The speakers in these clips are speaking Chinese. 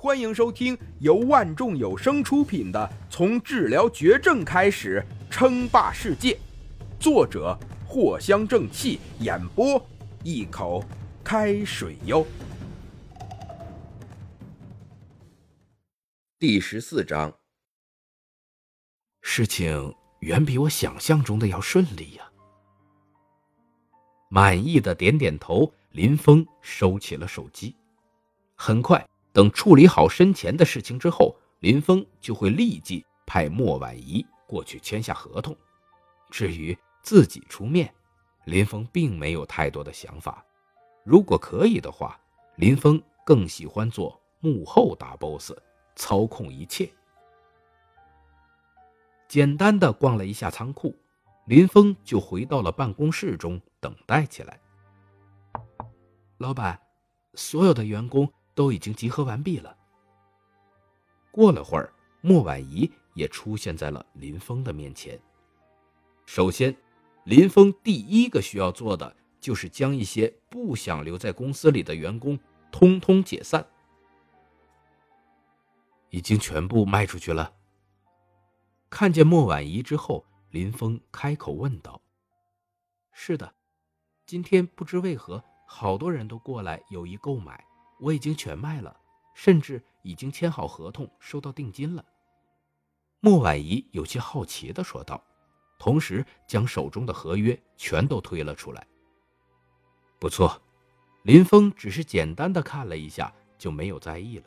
欢迎收听由万众有声出品的《从治疗绝症开始称霸世界》，作者藿香正气，演播一口开水哟。第十四章，事情远比我想象中的要顺利呀。满意的点点头，林峰收起了手机。很快，等处理好身前的事情之后，林峰就会立即派莫婉仪过去签下合同。至于自己出面，林峰并没有太多的想法。如果可以的话，林峰更喜欢做幕后大 boss，操控一切。简单的逛了一下仓库。林峰就回到了办公室中等待起来。老板，所有的员工都已经集合完毕了。过了会儿，莫婉仪也出现在了林峰的面前。首先，林峰第一个需要做的就是将一些不想留在公司里的员工通通解散。已经全部卖出去了。看见莫婉仪之后。林峰开口问道：“是的，今天不知为何，好多人都过来有意购买，我已经全卖了，甚至已经签好合同，收到定金了。”莫婉仪有些好奇的说道，同时将手中的合约全都推了出来。不错，林峰只是简单的看了一下，就没有在意了。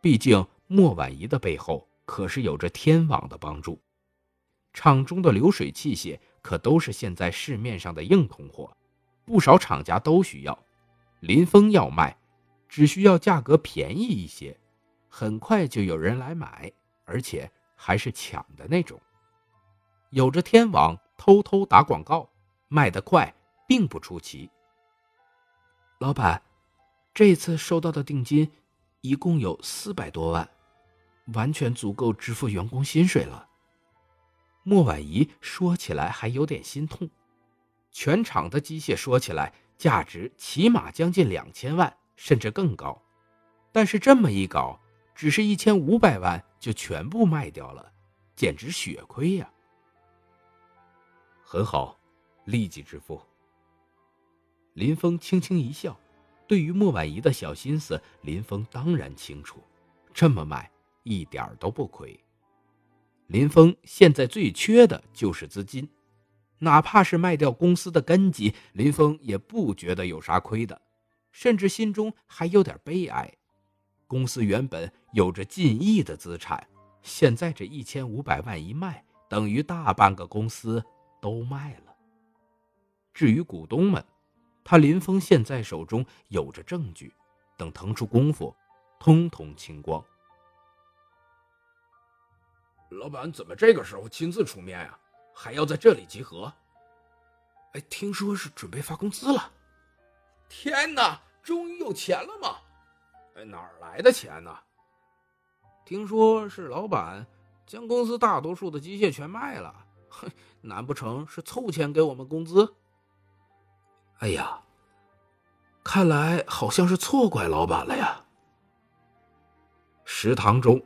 毕竟莫婉仪的背后可是有着天网的帮助。厂中的流水器械可都是现在市面上的硬通货，不少厂家都需要。林峰要卖，只需要价格便宜一些，很快就有人来买，而且还是抢的那种。有着天网，偷偷打广告，卖得快，并不出奇。老板，这次收到的定金一共有四百多万，完全足够支付员工薪水了。莫婉仪说起来还有点心痛，全厂的机械说起来价值起码将近两千万，甚至更高，但是这么一搞，只是一千五百万就全部卖掉了，简直血亏呀！很好，立即支付。林峰轻轻一笑，对于莫婉仪的小心思，林峰当然清楚，这么卖一点都不亏。林峰现在最缺的就是资金，哪怕是卖掉公司的根基，林峰也不觉得有啥亏的，甚至心中还有点悲哀。公司原本有着近亿的资产，现在这一千五百万一卖，等于大半个公司都卖了。至于股东们，他林峰现在手中有着证据，等腾出功夫，通通清光。老板怎么这个时候亲自出面呀？还要在这里集合？哎，听说是准备发工资了。天哪，终于有钱了吗？哎，哪儿来的钱呢？听说是老板将公司大多数的机械全卖了。哼，难不成是凑钱给我们工资？哎呀，看来好像是错怪老板了呀。食堂中。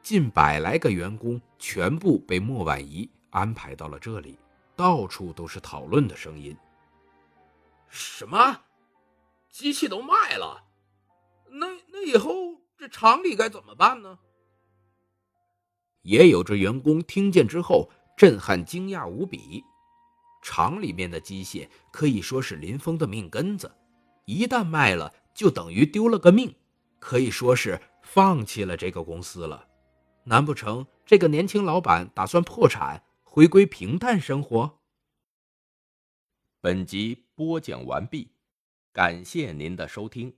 近百来个员工全部被莫婉仪安排到了这里，到处都是讨论的声音。什么？机器都卖了？那那以后这厂里该怎么办呢？也有这员工听见之后震撼惊讶无比。厂里面的机械可以说是林峰的命根子，一旦卖了，就等于丢了个命，可以说是放弃了这个公司了。难不成这个年轻老板打算破产，回归平淡生活？本集播讲完毕，感谢您的收听。